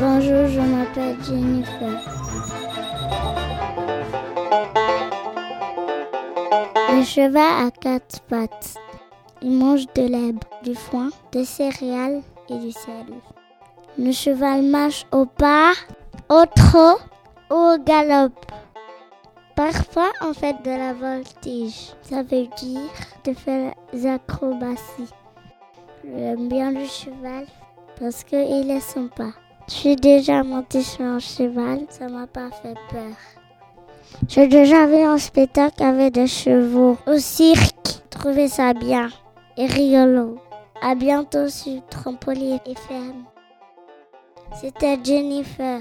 Bonjour, je m'appelle Jennifer. Le cheval a quatre pattes. Il mange de l'herbe, du foin, des céréales et du sel. Le cheval marche au pas, au trot ou au galop. Parfois, on fait de la voltige. Ça veut dire de faire des acrobaties. J'aime bien le cheval parce qu'il est sympa. Je suis déjà monté sur un cheval, ça m'a pas fait peur. J'ai déjà vu un spectacle avec des chevaux au cirque. Trouvez ça bien et rigolo. À bientôt sur Trampoline FM. C'était Jennifer.